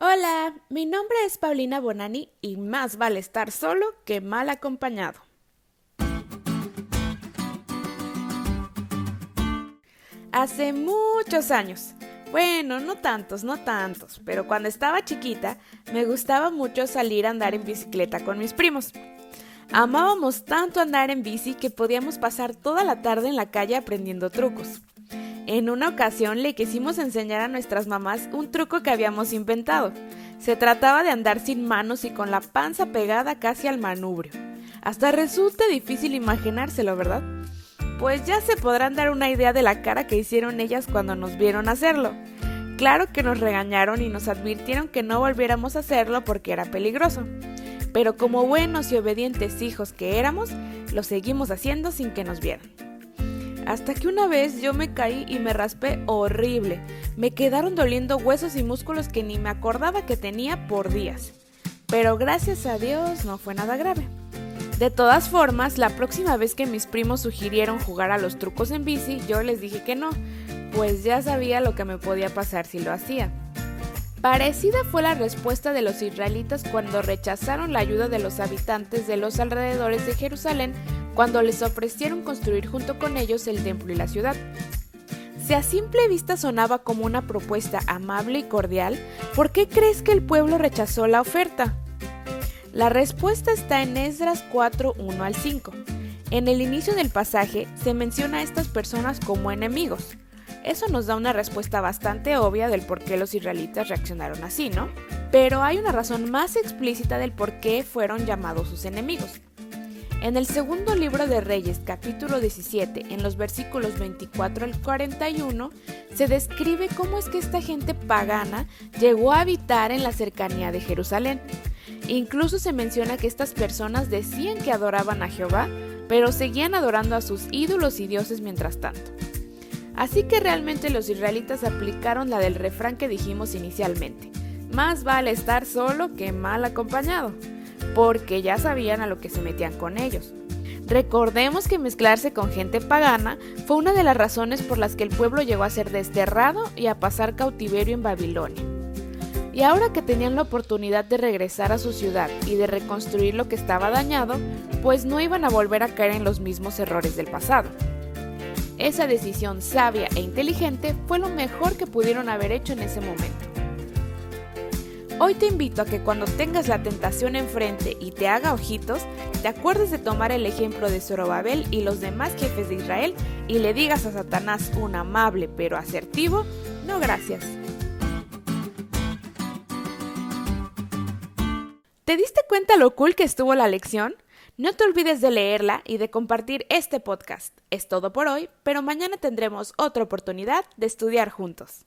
Hola, mi nombre es Paulina Bonani y más vale estar solo que mal acompañado. Hace muchos años, bueno, no tantos, no tantos, pero cuando estaba chiquita me gustaba mucho salir a andar en bicicleta con mis primos. Amábamos tanto andar en bici que podíamos pasar toda la tarde en la calle aprendiendo trucos. En una ocasión le quisimos enseñar a nuestras mamás un truco que habíamos inventado. Se trataba de andar sin manos y con la panza pegada casi al manubrio. Hasta resulta difícil imaginárselo, ¿verdad? Pues ya se podrán dar una idea de la cara que hicieron ellas cuando nos vieron hacerlo. Claro que nos regañaron y nos advirtieron que no volviéramos a hacerlo porque era peligroso. Pero como buenos y obedientes hijos que éramos, lo seguimos haciendo sin que nos vieran. Hasta que una vez yo me caí y me raspé horrible. Me quedaron doliendo huesos y músculos que ni me acordaba que tenía por días. Pero gracias a Dios no fue nada grave. De todas formas, la próxima vez que mis primos sugirieron jugar a los trucos en bici, yo les dije que no, pues ya sabía lo que me podía pasar si lo hacía. Parecida fue la respuesta de los israelitas cuando rechazaron la ayuda de los habitantes de los alrededores de Jerusalén cuando les ofrecieron construir junto con ellos el templo y la ciudad. Si a simple vista sonaba como una propuesta amable y cordial, ¿por qué crees que el pueblo rechazó la oferta? La respuesta está en Esdras 4, 1 al 5. En el inicio del pasaje se menciona a estas personas como enemigos. Eso nos da una respuesta bastante obvia del por qué los israelitas reaccionaron así, ¿no? Pero hay una razón más explícita del por qué fueron llamados sus enemigos. En el segundo libro de Reyes, capítulo 17, en los versículos 24 al 41, se describe cómo es que esta gente pagana llegó a habitar en la cercanía de Jerusalén. Incluso se menciona que estas personas decían que adoraban a Jehová, pero seguían adorando a sus ídolos y dioses mientras tanto. Así que realmente los israelitas aplicaron la del refrán que dijimos inicialmente. Más vale estar solo que mal acompañado porque ya sabían a lo que se metían con ellos. Recordemos que mezclarse con gente pagana fue una de las razones por las que el pueblo llegó a ser desterrado y a pasar cautiverio en Babilonia. Y ahora que tenían la oportunidad de regresar a su ciudad y de reconstruir lo que estaba dañado, pues no iban a volver a caer en los mismos errores del pasado. Esa decisión sabia e inteligente fue lo mejor que pudieron haber hecho en ese momento. Hoy te invito a que cuando tengas la tentación enfrente y te haga ojitos, te acuerdes de tomar el ejemplo de Zorobabel y los demás jefes de Israel y le digas a Satanás un amable pero asertivo, no gracias. ¿Te diste cuenta lo cool que estuvo la lección? No te olvides de leerla y de compartir este podcast. Es todo por hoy, pero mañana tendremos otra oportunidad de estudiar juntos.